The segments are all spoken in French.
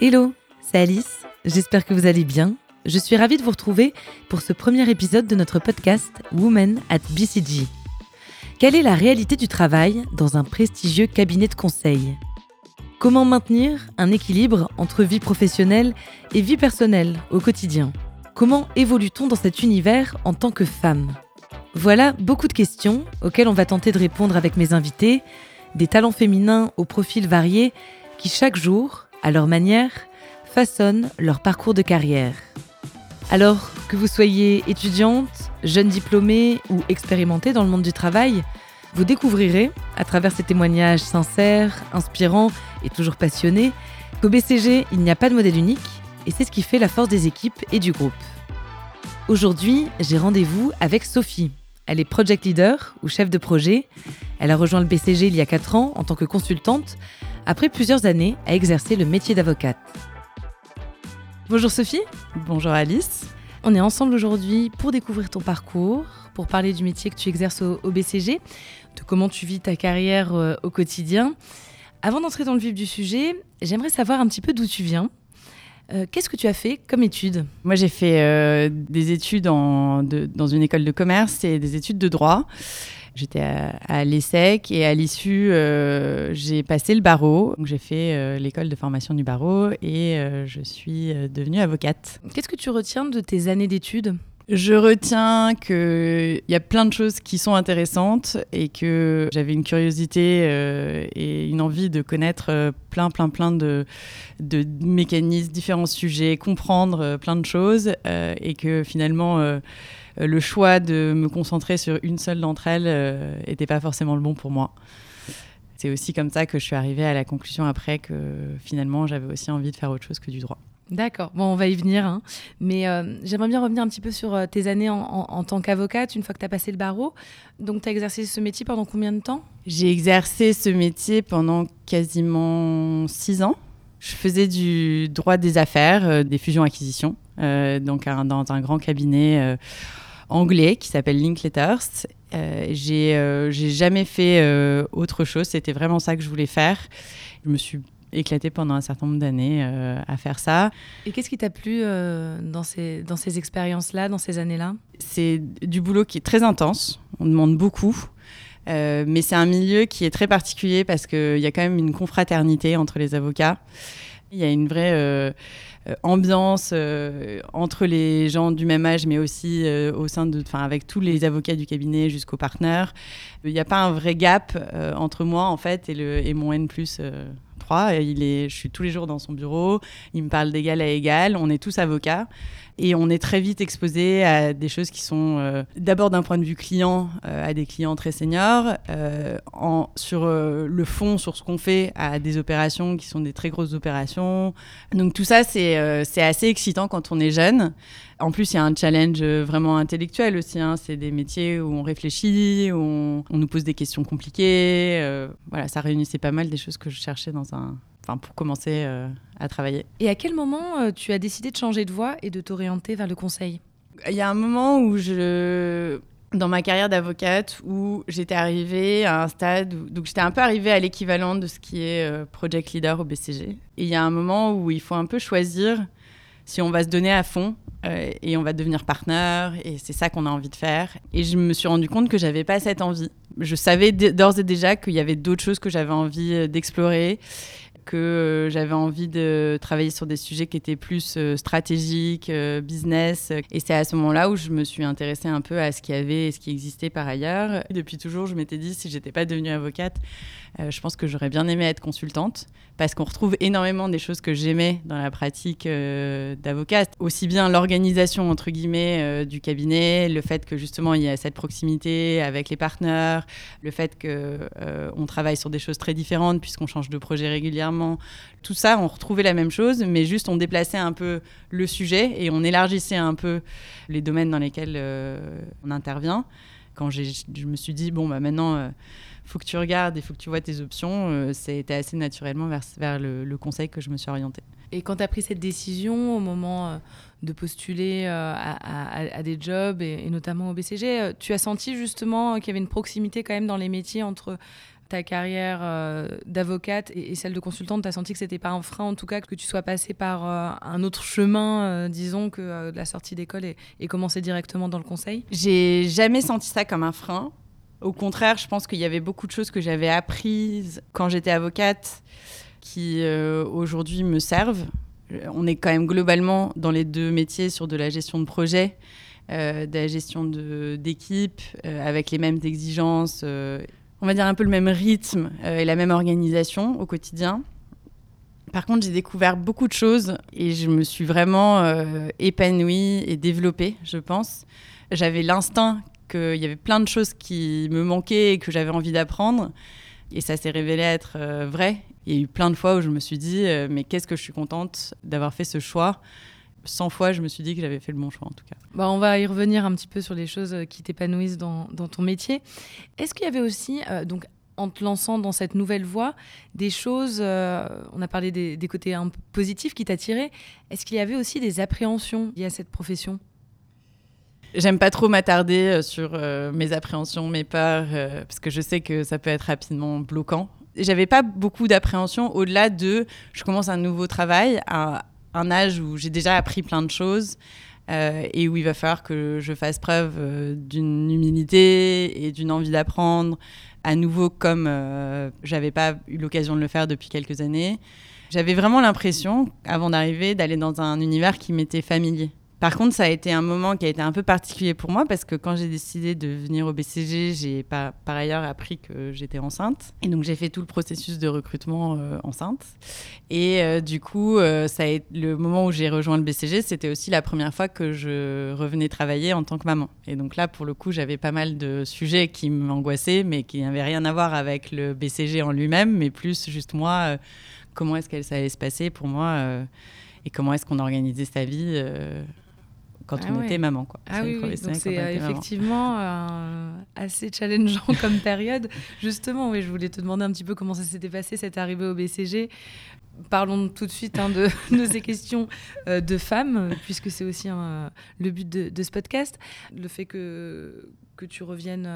Hello, c'est Alice, j'espère que vous allez bien. Je suis ravie de vous retrouver pour ce premier épisode de notre podcast Women at BCG. Quelle est la réalité du travail dans un prestigieux cabinet de conseil? Comment maintenir un équilibre entre vie professionnelle et vie personnelle au quotidien? Comment évolue-t-on dans cet univers en tant que femme? Voilà beaucoup de questions auxquelles on va tenter de répondre avec mes invités, des talents féminins aux profils variés qui chaque jour, à leur manière, façonnent leur parcours de carrière. Alors que vous soyez étudiante, jeune diplômée ou expérimentée dans le monde du travail, vous découvrirez, à travers ces témoignages sincères, inspirants et toujours passionnés, qu'au BCG, il n'y a pas de modèle unique, et c'est ce qui fait la force des équipes et du groupe. Aujourd'hui, j'ai rendez-vous avec Sophie. Elle est project leader ou chef de projet. Elle a rejoint le BCG il y a 4 ans en tant que consultante, après plusieurs années à exercer le métier d'avocate. Bonjour Sophie. Bonjour Alice. On est ensemble aujourd'hui pour découvrir ton parcours, pour parler du métier que tu exerces au, BCG, de comment tu vis ta carrière euh, au quotidien. Avant d'entrer dans le vif du sujet, j'aimerais savoir un petit peu d'où tu viens. Euh, qu'est-ce que tu as fait comme études? Moi, j'ai fait euh, des études dans une école de commerce et des études de droit. J'étais à, l'ESSEC et à l'issue, euh, j'ai passé le barreau. J'ai fait l'école de formation du barreau et je suis devenue avocate. Qu'est-ce que tu retiens de tes années d'études? Je retiens qu'il y a plein de choses qui sont intéressantes et que j'avais une curiosité euh, et une envie de connaître euh, plein, plein, plein de, de mécanismes, différents sujets, comprendre euh, plein de choses et que finalement le choix de me concentrer sur une seule d'entre elles n'était pas forcément le bon pour moi. C'est aussi comme ça que je suis arrivée à la conclusion après que finalement j'avais aussi envie de faire autre chose que du droit. D'accord, bon, on va y venir. Hein. Mais euh, j'aimerais bien revenir un petit peu sur euh, tes années en, tant qu'avocate, une fois que tu as passé le barreau. Donc, tu as exercé ce métier pendant combien de temps? J'ai exercé ce métier pendant quasiment six ans. Je faisais du droit des affaires, euh, des fusions-acquisitions, donc dans un grand cabinet anglais qui s'appelle Linkletters. j'ai jamais fait autre chose, c'était vraiment ça que je voulais faire. Je me suis éclaté pendant un certain nombre d'années euh, à faire ça. Et qu'est-ce qui t'a plu euh, dans ces, dans ces expériences-là, dans ces années-là? C'est du boulot qui est très intense, on demande beaucoup. Euh, mais c'est un milieu qui est très particulier parce qu'il y a quand même une confraternité entre les avocats. Il y a une vraie ambiance entre les gens du même âge, mais aussi au sein de, enfin, avec tous les avocats du cabinet jusqu'aux partenaires. Il n'y a pas un vrai gap entre moi en fait et, le, et mon N plus il est, je suis tous les jours dans son bureau. Il me parle d'égal à égal. On est tous avocats. Et on est très vite exposé à des choses qui sont euh, d'abord d'un point de vue client, euh, à des clients très seniors, euh, sur le fond, sur ce qu'on fait, à des opérations qui sont des très grosses opérations. Donc tout ça, c'est assez excitant quand on est jeune. En plus, il y a un challenge vraiment intellectuel aussi. Hein. C'est des métiers où on réfléchit, où on, nous pose des questions compliquées. voilà, ça réunissait pas mal des choses que je cherchais dans un, pour commencer euh, à travailler. Et à quel moment euh, tu as décidé de changer de voie et de t'orienter vers le conseil? Il y a un moment où je dans ma carrière d'avocate où j'étais arrivée à un stade où donc j'étais un peu arrivée à l'équivalent de ce qui est euh, project leader au BCG. Et il y a un moment où il faut un peu choisir si on va se donner à fond et on va devenir partenaire et c'est ça qu'on a envie de faire. Et je me suis rendu compte que j'avais pas cette envie. Je savais d'ores et déjà qu'il y avait d'autres choses que j'avais envie d'explorer que euh, j'avais envie de travailler sur des sujets qui étaient plus euh, stratégiques, euh, business. Et c'est à ce moment-là où je me suis intéressée un peu à ce qu'il y avait et ce qui existait par ailleurs. Depuis toujours, je m'étais dit, si j'étais pas devenue avocate, je pense que j'aurais bien aimé être consultante parce qu'on retrouve énormément des choses que j'aimais dans la pratique d'avocat. Aussi bien l'organisation, entre guillemets, du cabinet, le fait que justement il y a cette proximité avec les partenaires, le fait qu'on travaille sur des choses très différentes puisqu'on change de projet régulièrement tout ça, on retrouvait la même chose, mais juste on déplaçait un peu le sujet et on élargissait un peu les domaines dans lesquels euh, on intervient. Quand je me suis dit, bon, bah maintenant, euh, faut que tu regardes, il faut que tu vois tes options, euh, c'était assez naturellement vers, vers le, conseil que je me suis orientée. Et quand tu as pris cette décision au moment de postuler à, des jobs et, et, notamment au BCG, tu as senti justement qu'il y avait une proximité quand même dans les métiers entre ta carrière euh, d'avocate et, celle de consultante, tu as senti que c'était pas un frein, en tout cas, que tu sois passé par euh, un autre chemin, euh, disons, que la sortie d'école et, et commencer directement dans le conseil? J'ai jamais senti ça comme un frein. Au contraire, je pense qu'il y avait beaucoup de choses que j'avais apprises quand j'étais avocate qui aujourd'hui me servent. On est quand même globalement dans les deux métiers sur de la gestion de projet. de la gestion d'équipe, avec les mêmes exigences on va dire, un peu le même rythme euh, et la même organisation au quotidien. Par contre, j'ai découvert beaucoup de choses et je me suis vraiment euh, épanouie et développée, je pense. J'avais l'instinct qu'il y avait plein de choses qui me manquaient et que j'avais envie d'apprendre. Et ça s'est révélé être euh, vrai. Il y a eu plein de fois où je me suis dit, mais qu'est-ce que je suis contente d'avoir fait ce choix 100 fois, je me suis dit que j'avais fait le bon choix en tout cas. Bah, on va y revenir un petit peu sur les choses euh, qui t'épanouissent dans, ton métier. Est-ce qu'il y avait aussi, euh, donc, en te lançant dans cette nouvelle voie, des choses, euh, on a parlé des, côtés positifs qui t'attiraient, est-ce qu'il y avait aussi des appréhensions liées à cette profession? J'aime pas trop m'attarder sur mes appréhensions, mes peurs, parce que je sais que ça peut être rapidement bloquant. J'avais pas beaucoup d'appréhension au-delà de je commence un nouveau travail à un âge où j'ai déjà appris plein de choses euh, et où il va falloir que je fasse preuve euh, d'une humilité et d'une envie d'apprendre à nouveau comme euh, j'avais pas eu l'occasion de le faire depuis quelques années. J'avais vraiment l'impression, avant d'arriver, d'aller dans un univers qui m'était familier. Par contre, ça a été un moment qui a été un peu particulier pour moi parce que quand j'ai décidé de venir au BCG, j'ai par, par ailleurs appris que j'étais enceinte. Et donc, j'ai fait tout le processus de recrutement euh, enceinte. Et euh, du coup, euh, ça a été, le moment où j'ai rejoint le BCG, c'était aussi la première fois que je revenais travailler en tant que maman. Et donc là, pour le coup, j'avais pas mal de sujets qui m'angoissaient, mais qui n'avaient rien à voir avec le BCG en lui-même, mais plus juste moi, comment est-ce que ça allait se passer pour moi et comment est-ce qu'on organisait sa vie quand ah on était maman. Quoi. Ah oui, donc c'est euh, effectivement euh, assez challengeant comme période. Justement, oui, je voulais te demander un petit peu comment ça s'était passé cette arrivée au BCG. Parlons tout de suite hein, de, de, ces questions euh, de femmes, puisque c'est aussi le but de, de, ce podcast. Le fait que, que tu reviennes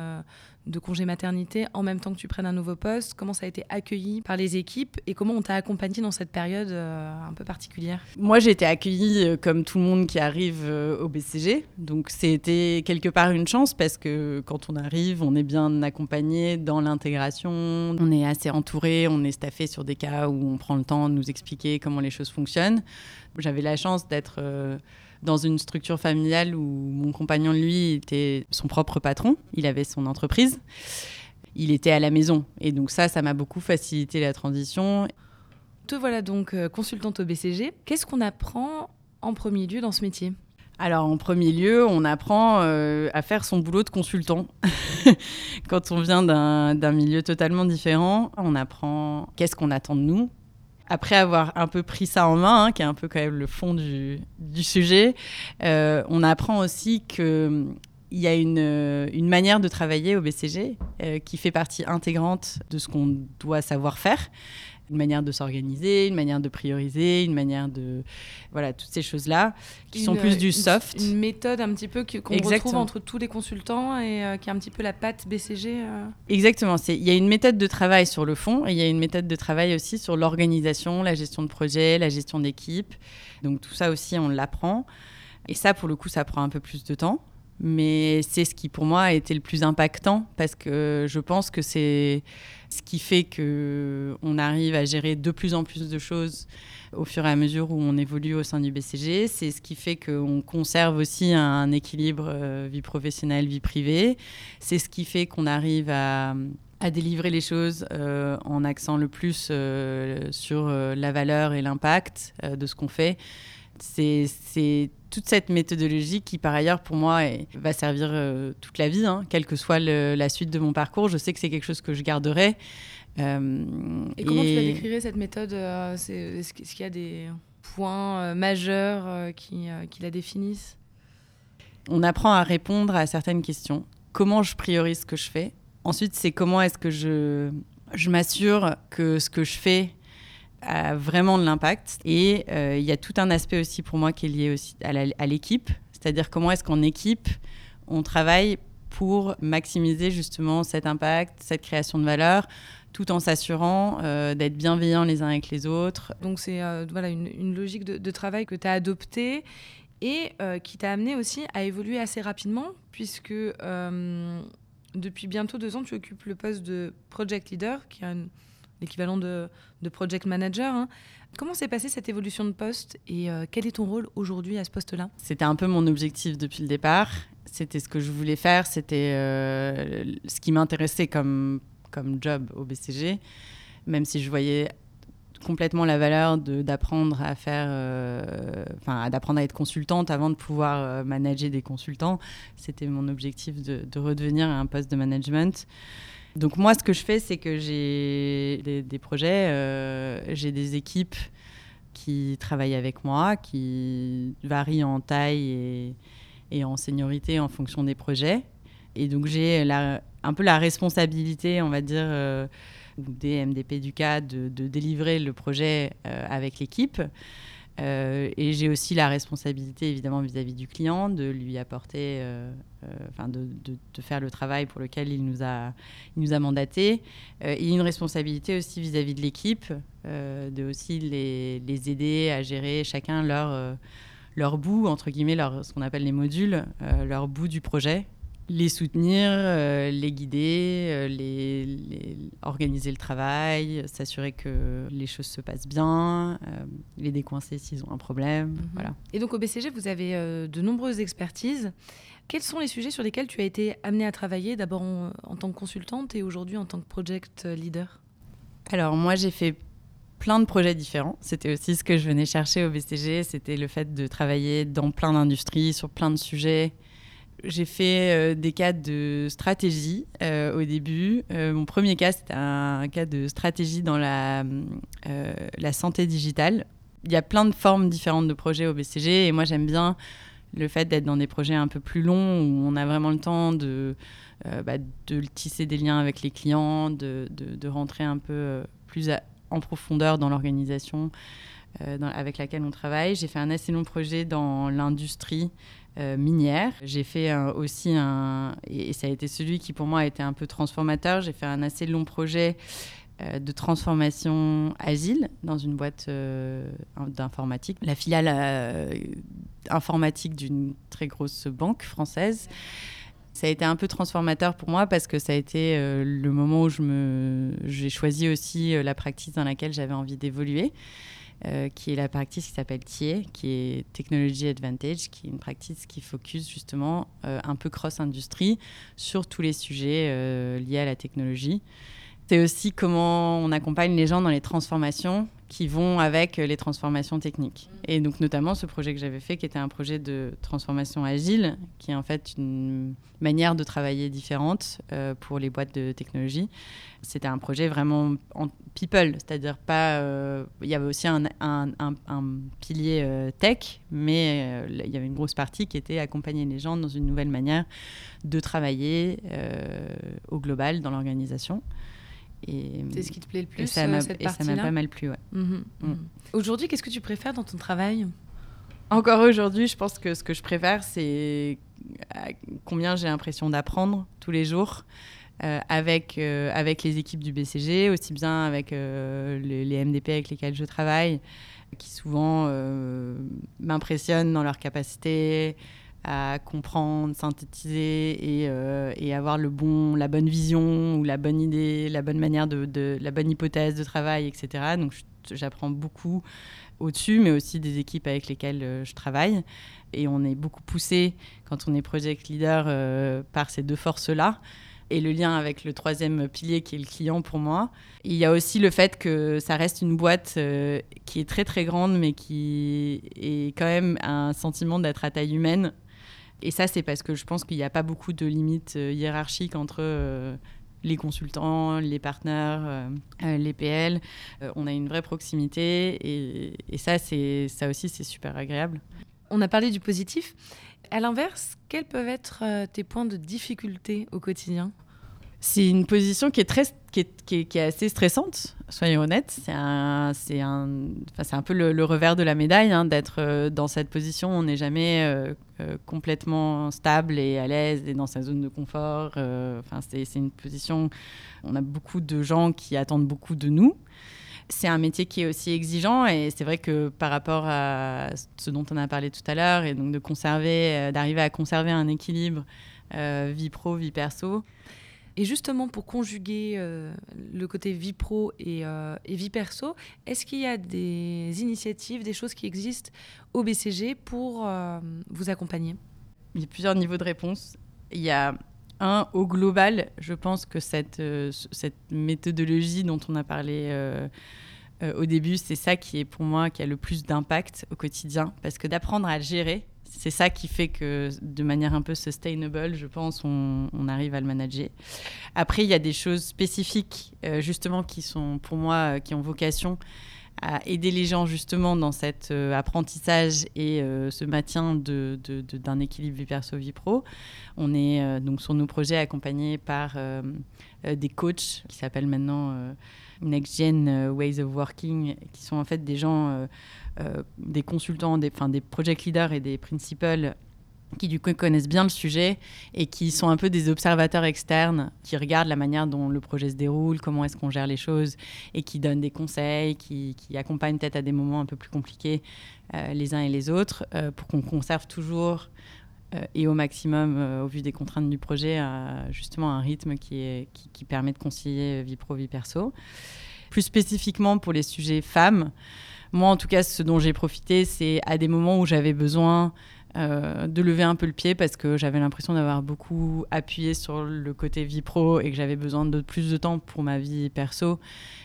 de congé maternité en même temps que tu prennes un nouveau poste? Comment ça a été accueilli par les équipes et comment on t'a accompagné dans cette période euh, un peu particulière? Moi, j'ai été accueillie euh, comme tout le monde qui arrive euh, au BCG. Donc, c'était quelque part une chance parce que quand on arrive, on est bien accompagné dans l'intégration. On est assez entouré, on est staffé sur des cas où on prend le temps de nous expliquer comment les choses fonctionnent. J'avais la chance d'être dans une structure familiale où mon compagnon, lui, était son propre patron. Il avait son entreprise. Il était à la maison. Et donc ça, ça m'a beaucoup facilité la transition. Te voilà donc euh, consultante au BCG. Qu'est-ce qu'on apprend en premier lieu dans ce métier? Alors en premier lieu, on apprend euh, à faire son boulot de consultant. Quand on vient d'un milieu totalement différent, on apprend qu'est-ce qu'on attend de nous, après avoir un peu pris ça en main, hein, qui est un peu quand même le fond du, sujet, euh, on apprend aussi qu'il y a une, une, manière de travailler au BCG euh, qui fait partie intégrante de ce qu'on doit savoir faire une manière de s'organiser, une manière de prioriser, une manière de... Voilà, toutes ces choses-là qui sont plus du soft. Une, méthode un petit peu qu'on retrouve entre tous les consultants et euh, qui est un petit peu la patte BCG. Euh. Exactement. Il y a une méthode de travail sur le fond et il y a une méthode de travail aussi sur l'organisation, la gestion de projet, la gestion d'équipe. Donc tout ça aussi, on l'apprend. Et ça, pour le coup, ça prend un peu plus de temps mais c'est ce qui pour moi a été le plus impactant parce que je pense que c'est ce qui fait que on arrive à gérer de plus en plus de choses au fur et à mesure où on évolue au sein du BCG. C'est ce qui fait qu'on conserve aussi un équilibre euh, vie professionnelle, vie privée. C'est ce qui fait qu'on arrive à, délivrer les choses euh, en accent le plus euh, sur la valeur et l'impact de ce qu'on fait. C'est toute cette méthodologie qui, par ailleurs, pour moi, va servir euh, toute la vie, hein, quelle que soit la suite de mon parcours. Je sais que c'est quelque chose que je garderai. Euh, et comment tu la décrirais, cette méthode euh, Est-ce qu'il y a des points majeurs qui, qui la définissent? On apprend à répondre à certaines questions. Comment je priorise ce que je fais? Ensuite, c'est comment est-ce que je, je m'assure que ce que je fais a vraiment de l'impact. Et euh, il y a tout un aspect aussi pour moi qui est lié aussi à l'équipe, c'est-à-dire comment est-ce qu'en équipe, on travaille pour maximiser justement cet impact, cette création de valeur, tout en s'assurant euh, d'être bienveillants les uns avec les autres. Donc c'est euh, voilà une, logique de, travail que tu as adoptée et qui t'a amené aussi à évoluer assez rapidement, puisque depuis bientôt deux ans, tu occupes le poste de project leader, qui est l'équivalent de, project manager. Hein. Comment s'est passée cette évolution de poste et quel est ton rôle aujourd'hui à ce poste-là? C'était un peu mon objectif depuis le départ. C'était ce que je voulais faire, c'était ce qui m'intéressait comme job au BCG, même si je voyais complètement la valeur d'apprendre à faire, euh, enfin, d'apprendre à être consultante avant de pouvoir euh, manager des consultants. C'était mon objectif de, redevenir un poste de management. Donc moi, ce que je fais, c'est que j'ai des, projets, euh, j'ai des équipes qui travaillent avec moi, qui varient en taille et, en seniorité en fonction des projets. Et donc j'ai un peu la responsabilité, on va dire, euh, des MDP du cas de, délivrer le projet euh, avec l'équipe. Et j'ai aussi la responsabilité, évidemment, vis-à-vis du client, de lui apporter, enfin, de, de, faire le travail pour lequel il nous a, il nous a mandaté. et une responsabilité aussi vis-à-vis de l'équipe, de aussi les, les, aider à gérer chacun leur, leur bout, entre guillemets, leur, ce qu'on appelle les modules, leur bout du projet les soutenir, euh, les guider, euh, les, organiser le travail, s'assurer que les choses se passent bien, euh, les décoincer s'ils ont un problème. Mhm. Voilà. Et donc au BCG, vous avez de nombreuses expertises. Quels sont les sujets sur lesquels tu as été amenée à travailler, d'abord en, tant que consultante et aujourd'hui en tant que project leader? Alors moi, j'ai fait plein de projets différents. C'était aussi ce que je venais chercher au BCG, c'était le fait de travailler dans plein d'industries, sur plein de sujets j'ai fait euh, des cas de stratégie euh, au début. Euh, mon premier cas, c'était un, cas de stratégie dans la, la santé digitale. Il y a plein de formes différentes de projets au BCG et moi j'aime bien le fait d'être dans des projets un peu plus longs où on a vraiment le temps de, bah, de tisser des liens avec les clients, de, de, rentrer un peu plus en profondeur dans l'organisation avec laquelle on travaille. J'ai fait un assez long projet dans l'industrie euh, minière. J'ai fait aussi un, et ça a été celui qui pour moi a été un peu transformateur, j'ai fait un assez long projet euh, de transformation agile dans une boîte euh, d'informatique, la filiale informatique d'une très grosse banque française. Ça a été un peu transformateur pour moi parce que ça a été le moment où j'ai choisi aussi la pratique dans laquelle j'avais envie d'évoluer. Euh, qui est la practice qui s'appelle TIE, qui est Technology Advantage, qui est une practice qui focus justement euh, un peu cross-industrie sur tous les sujets euh, liés à la technologie. C'est aussi comment on accompagne les gens dans les transformations qui vont avec les transformations techniques. Et donc notamment ce projet que j'avais fait, qui était un projet de transformation agile, qui est en fait une manière de travailler différente euh, pour les boîtes de technologie. C'était un projet vraiment en people, c'est-à-dire pas... Euh, il y avait aussi un, pilier euh, tech, mais il y avait une grosse partie qui était accompagner les gens dans une nouvelle manière de travailler au global dans l'organisation. C'est ce qui te plaît le plus, ça m'a, cette partie-là ça m'a pas mal plu, ouais. Mhm, mm. mhm. Aujourd'hui, qu'est-ce que tu préfères dans ton travail Encore aujourd'hui, je pense que ce que je préfère, c'est euh, combien j'ai l'impression d'apprendre tous les jours. Euh, avec, euh, avec les équipes du BCG, aussi bien avec les, les, MDP avec lesquels je travaille, qui souvent m'impressionnent dans leur capacité à comprendre, synthétiser et, euh, et, avoir le bon, la bonne vision ou la bonne idée, la bonne manière de la bonne hypothèse de travail, etc. Donc j'apprends beaucoup au-dessus, mais aussi des équipes avec lesquelles euh, je travaille. Et on est beaucoup poussé quand on est project leader euh, par ces deux forces-là. Et le lien avec le troisième pilier qui est le client pour moi. il y a aussi le fait que ça reste une boîte qui est très très grande, mais qui est quand même un sentiment d'être à taille humaine et ça, c'est parce que je pense qu'il n'y a pas beaucoup de limites euh, hiérarchiques entre euh, les consultants, les partenaires, euh, les PL. on a une vraie proximité et, et ça, ça aussi, c'est super agréable. On a parlé du positif. À l'inverse, quels peuvent être tes points de difficulté au quotidien? C'est une position qui est, très, qui est, qui est, assez stressante, soyons honnêtes. C'est un, c'est un, enfin, un peu le, revers de la médaille hein, d'être euh, dans cette position. On n'est jamais euh, euh, complètement stable et à l'aise et dans sa zone de confort. Enfin, c'est, c'est une position. On a beaucoup de gens qui attendent beaucoup de nous. C'est un métier qui est aussi exigeant et c'est vrai que par rapport à ce dont on a parlé tout à l'heure et donc de conserver, d'arriver à conserver un équilibre vie pro, vie perso, et justement, pour conjuguer euh, le côté vie pro euh, et, vie perso, est-ce qu'il y a des initiatives, des choses qui existent au BCG pour euh, vous accompagner? Il y a plusieurs niveaux de réponse. Il y a un, au global, je pense que cette, cette méthodologie dont on a parlé au début, c'est ça qui est pour moi qui a le plus d'impact au quotidien. Parce que d'apprendre à gérer, c'est ça qui fait que de manière un peu sustainable, je pense, on, arrive à le manager. Après, il y a des choses spécifiques, euh, justement, qui sont pour moi, euh, qui ont vocation à aider les gens justement dans cet euh, apprentissage et ce maintien d'un équilibre vie perso vie pro. On est donc sur nos projets accompagnés par des coachs qui s'appellent maintenant Next Gen Ways of Working, qui sont en fait des gens euh, des consultants, des, des project leaders et des principals qui du coup connaissent bien le sujet et qui sont un peu des observateurs externes, qui regardent la manière dont le projet se déroule, comment est-ce qu'on gère les choses, et qui donnent des conseils, qui, accompagnent peut-être à des moments un peu plus compliqués euh, les uns et les autres, euh, pour qu'on conserve toujours et au maximum, au vu des contraintes du projet, justement un rythme qui, permet de concilier vie pro, vie perso. Plus spécifiquement pour les sujets femmes, moi, en tout cas, ce dont j'ai profité, c'est à des moments où j'avais besoin euh, de lever un peu le pied parce que j'avais l'impression d'avoir beaucoup appuyé sur le côté vie pro et que j'avais besoin de plus de temps pour ma vie perso.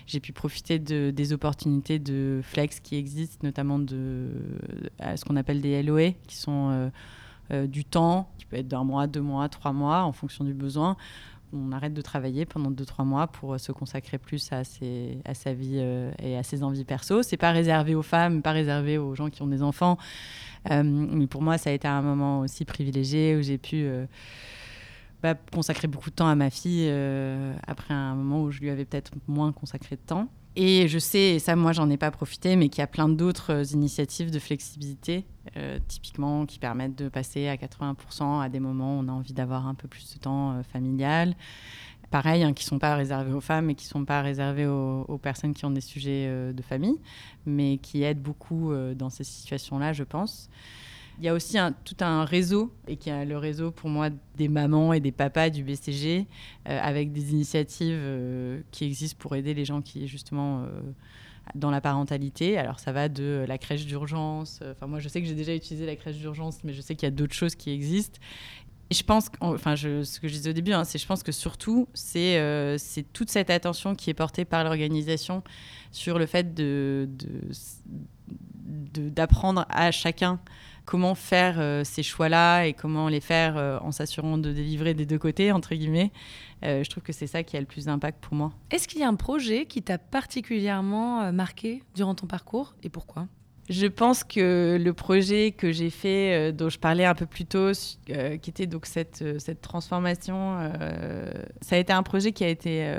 J'ai pu profiter de, des opportunités de flex qui existent, notamment de ce qu'on appelle des LOE, qui sont euh, euh, du temps, qui peut être d'un mois, deux mois, trois mois, en fonction du besoin, on arrête de travailler pendant 2-3 mois pour euh, se consacrer plus à, sa vie euh, et à ses envies perso. C'est pas réservé aux femmes, pas réservé aux gens qui ont des enfants. Euh, mais pour moi, ça a été un moment aussi privilégié où j'ai pu bah, consacrer beaucoup de temps à ma fille après un moment où je lui avais peut-être moins consacré de temps. Et je sais, et ça moi j'en ai pas profité, mais qu'il y a plein d'autres initiatives de flexibilité, euh, typiquement qui permettent de passer à 80% à des moments où on a envie d'avoir un peu plus de temps euh, familial. Pareil, hein, qui ne sont pas réservés aux femmes et qui ne sont pas réservés aux, personnes qui ont des sujets euh, de famille, mais qui aident beaucoup dans ces situations-là, je pense. Il y a aussi tout un réseau, et qui a le réseau pour moi des mamans et des papas du BCG, euh, avec des initiatives euh, qui existent pour aider les gens qui, justement, euh, dans la parentalité. Alors ça va de la crèche d'urgence. Enfin moi je sais que j'ai déjà utilisé la crèche d'urgence, mais je sais qu'il y a d'autres choses qui existent. Et je pense, enfin ce que je disais au début, hein, c'est je pense que surtout c'est toute cette attention qui est portée par l'organisation sur le fait d'apprendre à chacun comment faire euh, ces choix-là et comment les faire euh, en s'assurant de délivrer des deux côtés, entre guillemets. Euh, je trouve que c'est ça qui a le plus d'impact pour moi. Est-ce qu'il y a un projet qui t'a particulièrement marqué durant ton parcours et pourquoi? Je pense que le projet que j'ai fait, dont je parlais un peu plus tôt, qui était donc cette, cette transformation, ça a été un projet qui a été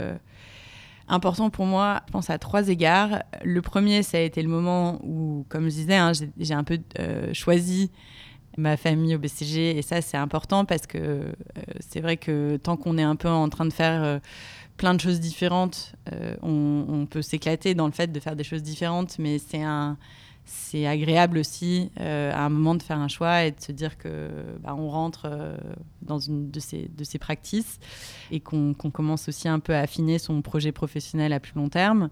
important pour moi, je pense à trois égards. Le premier, ça a été le moment où, comme je disais, hein, j'ai un peu euh, choisi ma famille au BCG et ça c'est important parce que euh, c'est vrai que tant qu'on est un peu en train de faire euh, plein de choses différentes, on, on, peut s'éclater dans le fait de faire des choses différentes, mais c'est un c'est agréable aussi euh, à un moment de faire un choix et de se dire que bah, on rentre euh, dans une de ces, de ces practices et qu'on commence aussi un peu à affiner son projet professionnel à plus long terme.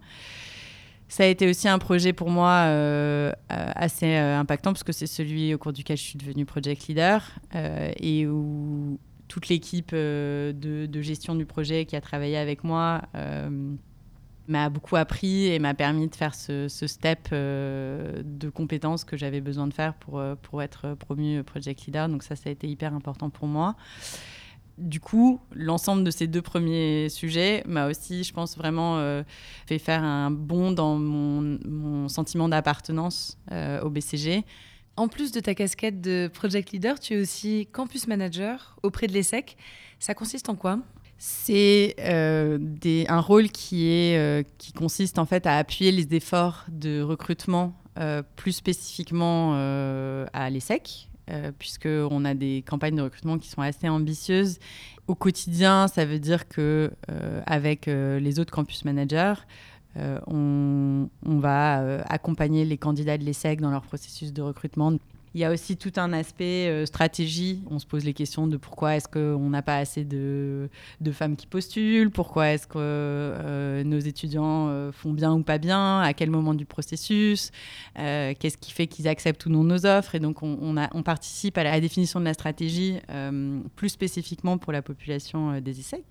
Ça a été aussi un projet pour moi euh, assez impactant parce que c'est celui au cours duquel je suis devenue project leader et où toute l'équipe de, de, gestion du projet qui a travaillé avec moi m'a beaucoup appris et m'a permis de faire ce, step euh, de compétences que j'avais besoin de faire pour, euh, pour être promu project leader. Donc ça, ça a été hyper important pour moi. Du coup, l'ensemble de ces deux premiers sujets m'a aussi, je pense, vraiment euh, fait faire un bond dans mon, mon sentiment d'appartenance au BCG. En plus de ta casquette de project leader, tu es aussi campus manager auprès de l'ESSEC. Ça consiste en quoi? C'est euh, un rôle qui, est, euh, consiste en fait à appuyer les efforts de recrutement euh, plus spécifiquement à l'ESSEC, puisqu'on a des campagnes de recrutement qui sont assez ambitieuses. Au quotidien, ça veut dire que avec les autres campus managers, on, on, va accompagner les candidats de l'ESSEC dans leur processus de recrutement il y a aussi tout un aspect euh, stratégie. On se pose les questions de pourquoi est-ce qu'on n'a pas assez de, femmes qui postulent, pourquoi est-ce que euh, nos étudiants euh, font bien ou pas bien, à quel moment du processus, qu'est-ce qui fait qu'ils acceptent ou non nos offres. Et donc, on, participe à la, définition de la stratégie plus spécifiquement pour la population des ESSEC.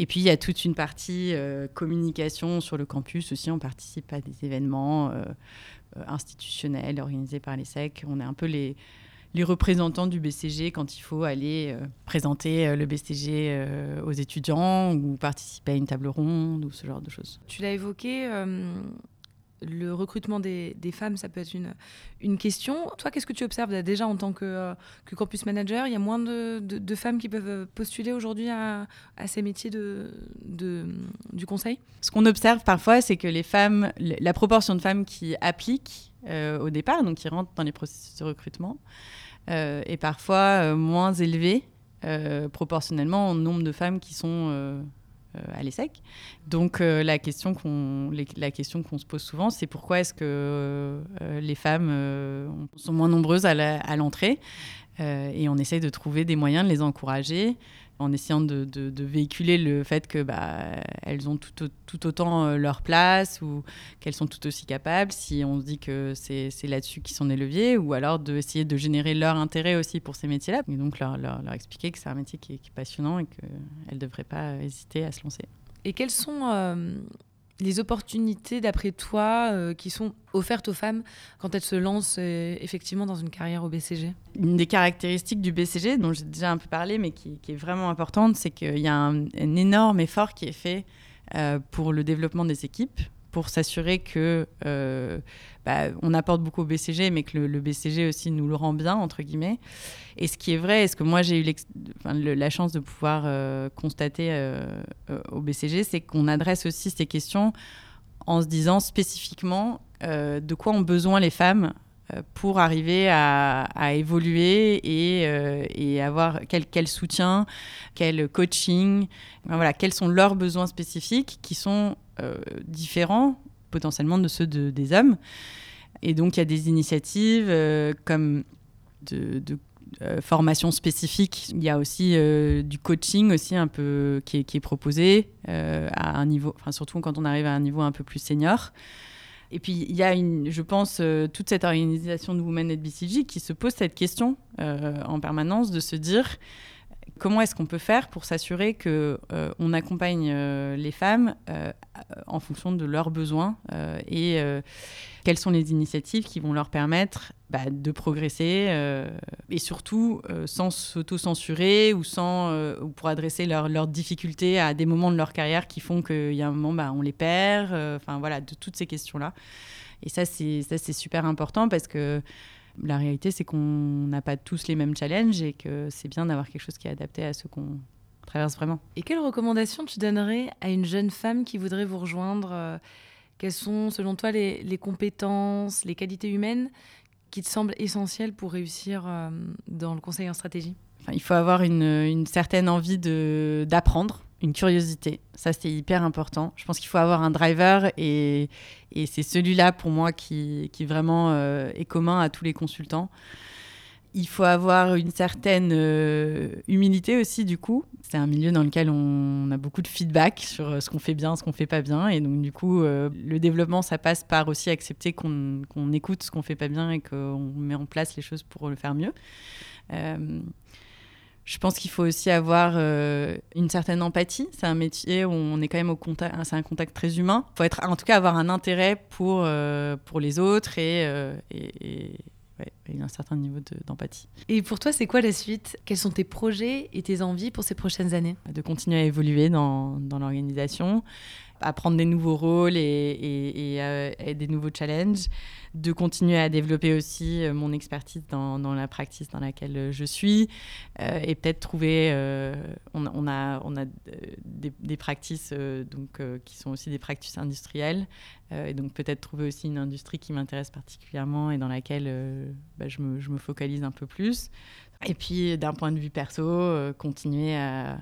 Et puis, il y a toute une partie communication sur le campus aussi. On participe à des événements euh, institutionnels organisés par les SEC. On est un peu les, les représentants du BCG quand il faut aller euh, présenter euh, le BCG aux étudiants ou participer à une table ronde ou ce genre de choses. Tu l'as évoqué, le recrutement des, femmes, ça peut être une, question. Toi, qu'est-ce que tu observes déjà en tant que, que campus manager? Il y a moins de, femmes qui peuvent postuler aujourd'hui à, ces métiers de, du conseil? Ce qu'on observe parfois, c'est que les femmes, la proportion de femmes qui appliquent euh, au départ, donc qui rentrent dans les processus de recrutement, euh, est parfois euh, moins élevée proportionnellement au nombre de femmes qui sont euh, à l'ESSEC. Donc euh, la question qu'on la question qu'on se pose souvent, c'est pourquoi est-ce que euh, les femmes sont moins nombreuses à l'entrée? Et on essaye de trouver des moyens de les encourager en essayant de, véhiculer le fait que bah, elles ont tout, tout, autant euh, leur place ou qu'elles sont tout aussi capables, si on se dit que c'est là-dessus qu'ils sont des leviers, ou alors d'essayer de, générer leur intérêt aussi pour ces métiers-là, et donc leur, leur, expliquer que c'est un métier qui est, passionnant et qu'elles ne devraient pas hésiter à se lancer. Et quels sont euh, les opportunités, d'après toi, euh, qui sont offertes aux femmes quand elles se lancent euh, effectivement dans une carrière au BCG Une des caractéristiques du BCG, dont j'ai déjà un peu parlé, mais qui, est vraiment importante, c'est qu'il y a un, énorme effort qui est fait euh, pour le développement des équipes, pour s'assurer que euh, bah, on apporte beaucoup au BCG, mais que le, BCG aussi nous le rend bien entre guillemets. Et ce qui est vrai, est ce que moi j'ai eu la chance de pouvoir euh, constater euh, au BCG, c'est qu'on adresse aussi ces questions en se disant spécifiquement de quoi ont besoin les femmes pour arriver à, évoluer et, et avoir quel, quel, soutien, quel coaching, voilà, quels sont leurs besoins spécifiques qui sont différents potentiellement de ceux des hommes. Et donc il y a des initiatives euh, comme de, euh, formation spécifique. Il y a aussi du coaching aussi un peu qui est, proposé à un niveau, surtout quand on arrive à un niveau un peu plus senior. Et puis il y a, je pense, toute cette organisation de Women at BCG qui se pose cette question en permanence de se dire comment est-ce qu'on peut faire pour s'assurer que euh, on accompagne euh, les femmes euh, en fonction de leurs besoins et quelles sont les initiatives qui vont leur permettre bah, de progresser et surtout sans s'auto-censurer ou ou pour adresser leurs difficultés à des moments de leur carrière qui font qu'il y a un moment bah, on les perd enfin voilà de toutes ces questions là et ça c'est ça c'est super important parce que la réalité, c'est qu'on n'a pas tous les mêmes challenges et que c'est bien d'avoir quelque chose qui est adapté à ce qu'on traverse vraiment. Et quelles recommandations tu donnerais à une jeune femme qui voudrait vous rejoindre euh, Quelles sont, selon toi, les, compétences, les qualités humaines qui te semblent essentielles pour réussir euh, dans le conseil en stratégie? Il faut avoir une, une certaine envie d'apprendre une curiosité. Ça, c'est hyper important. Je pense qu'il faut avoir un driver et, c'est celui-là pour moi qui, vraiment euh, est commun à tous les consultants. Il faut avoir une certaine euh, humilité aussi, du coup. C'est un milieu dans lequel on a beaucoup de feedback sur euh, ce qu'on fait bien, ce qu'on fait pas bien. Et donc, du coup, le développement, ça passe par aussi accepter qu'on écoute ce qu'on fait pas bien et qu'on met en place les choses pour le faire mieux. Je pense qu'il faut aussi avoir euh, une certaine empathie. C'est un métier où on est quand même au contact, c'est un contact très humain. Il faut être, en tout cas, avoir un intérêt pour, euh, pour les autres et, euh, et, un certain niveau d'empathie. et pour toi, c'est quoi la suite? Quels sont tes projets et tes envies pour ces prochaines années? De continuer à évoluer dans, dans l'organisation à prendre des nouveaux rôles et, et, des nouveaux challenges, de continuer à développer aussi mon expertise dans, la pratique dans laquelle je suis et peut-être trouver, on, a, on a des, des practices donc, qui sont aussi des practices industrielles et donc peut-être trouver aussi une industrie qui m'intéresse particulièrement et dans laquelle bah, je, me, focalise un peu plus. Et puis, d'un point de vue perso, euh, continuer à,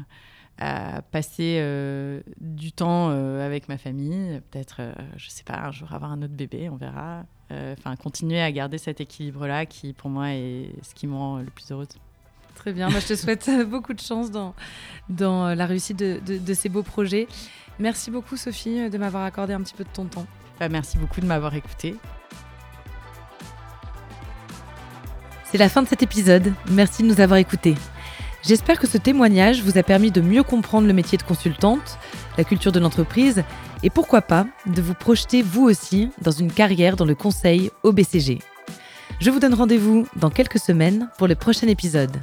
passer euh, du temps euh, avec ma famille. Peut-être, je sais pas, un jour avoir un autre bébé, on verra. Enfin, continuer à garder cet équilibre-là qui, pour moi, est ce qui me rend le plus heureuse. Très bien. Moi, je te souhaite beaucoup de chance dans, dans la réussite de, de, ces beaux projets. Merci beaucoup, Sophie, de m'avoir accordé un petit peu de ton temps. Bah, merci beaucoup de m'avoir écoutée. C'est la fin de cet épisode. Merci de nous avoir écoutés. J'espère que ce témoignage vous a permis de mieux comprendre le métier de consultante, la culture de l'entreprise et pourquoi pas de vous projeter vous aussi dans une carrière dans le conseil au BCG. Je vous donne rendez-vous dans quelques semaines pour le prochain épisode.